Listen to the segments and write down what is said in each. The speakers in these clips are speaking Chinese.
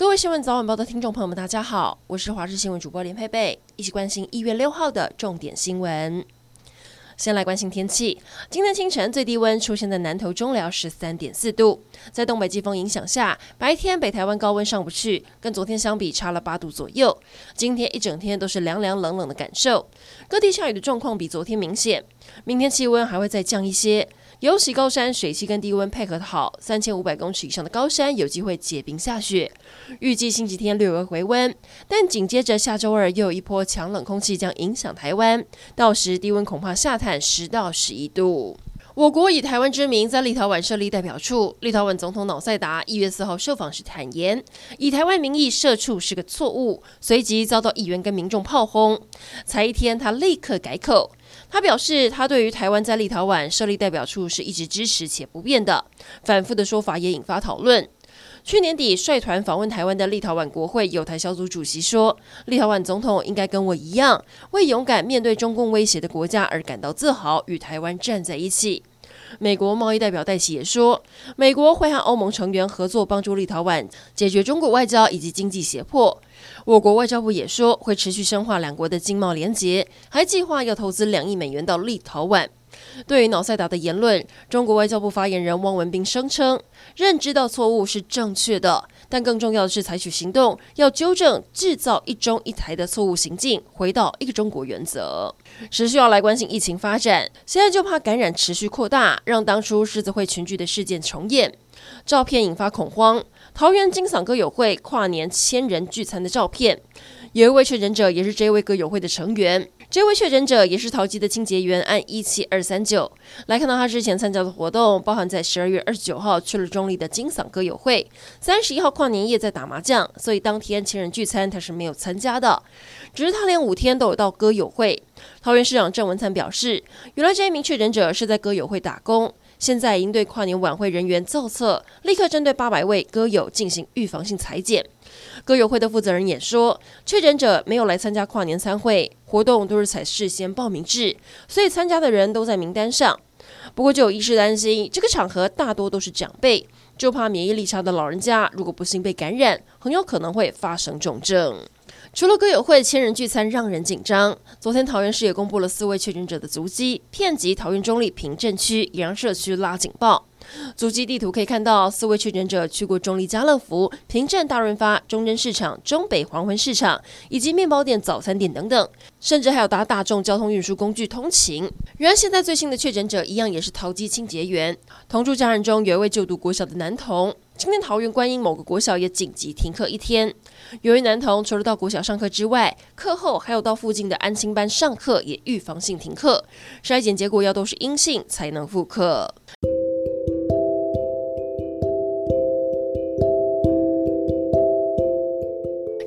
各位新闻早晚报的听众朋友们，大家好，我是华视新闻主播连佩佩，一起关心一月六号的重点新闻。先来关心天气，今天清晨最低温出现在南投中寮十三点四度，在东北季风影响下，白天北台湾高温上不去，跟昨天相比差了八度左右。今天一整天都是凉凉冷冷的感受，各地下雨的状况比昨天明显，明天气温还会再降一些。尤其高山水汽跟低温配合的好，三千五百公尺以上的高山有机会结冰下雪。预计星期天略微回温，但紧接着下周二又有一波强冷空气将影响台湾，到时低温恐怕下探十到十一度。我国以台湾之名在立陶宛设立代表处，立陶宛总统瑙塞达一月四号受访时坦言，以台湾名义设处是个错误，随即遭到议员跟民众炮轰。才一天，他立刻改口。他表示，他对于台湾在立陶宛设立代表处是一直支持且不变的。反复的说法也引发讨论。去年底率团访问台湾的立陶宛国会友台小组主席说，立陶宛总统应该跟我一样，为勇敢面对中共威胁的国家而感到自豪，与台湾站在一起。美国贸易代表戴琪也说，美国会和欧盟成员合作，帮助立陶宛解决中国外交以及经济胁迫。我国外交部也说，会持续深化两国的经贸联结，还计划要投资两亿美元到立陶宛。对于瑙塞达的言论，中国外交部发言人汪文斌声称，认知到错误是正确的，但更重要的是采取行动，要纠正制造一中一台的错误行径，回到一个中国原则。持续要来关心疫情发展，现在就怕感染持续扩大，让当初狮子会群聚的事件重演。照片引发恐慌，桃园金嗓歌友会跨年千人聚餐的照片，有一位确诊者也是这位歌友会的成员。这位确诊者也是桃机的清洁员，按一七二三九来看到他之前参加的活动，包含在十二月二十九号去了中立的金嗓歌友会，三十一号跨年夜在打麻将，所以当天亲人聚餐他是没有参加的。只是他连五天都有到歌友会。桃园市长郑文灿表示，原来这一名确诊者是在歌友会打工。现在已经对跨年晚会人员造册，立刻针对八百位歌友进行预防性裁剪。歌友会的负责人也说，确诊者没有来参加跨年餐会，活动都是采事先报名制，所以参加的人都在名单上。不过就有医师担心，这个场合大多都是长辈，就怕免疫力差的老人家如果不幸被感染，很有可能会发生重症。除了歌友会千人聚餐让人紧张，昨天桃园市也公布了四位确诊者的足迹，遍及桃园中立平镇区，也让社区拉警报。足迹地图可以看到，四位确诊者去过中立家乐福、平镇大润发、中正市场、中北黄昏市场以及面包店、早餐店等等，甚至还有搭大众交通运输工具通勤。然而，现在最新的确诊者一样也是桃机清洁员，同住家人中有一位就读国小的男童。今天桃园观音某个国小也紧急停课一天，由于男童除了到国小上课之外，课后还有到附近的安亲班上课，也预防性停课，筛检结果要都是阴性才能复课。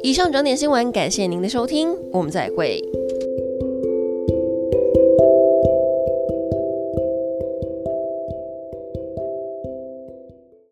以上整点新闻，感谢您的收听，我们再会。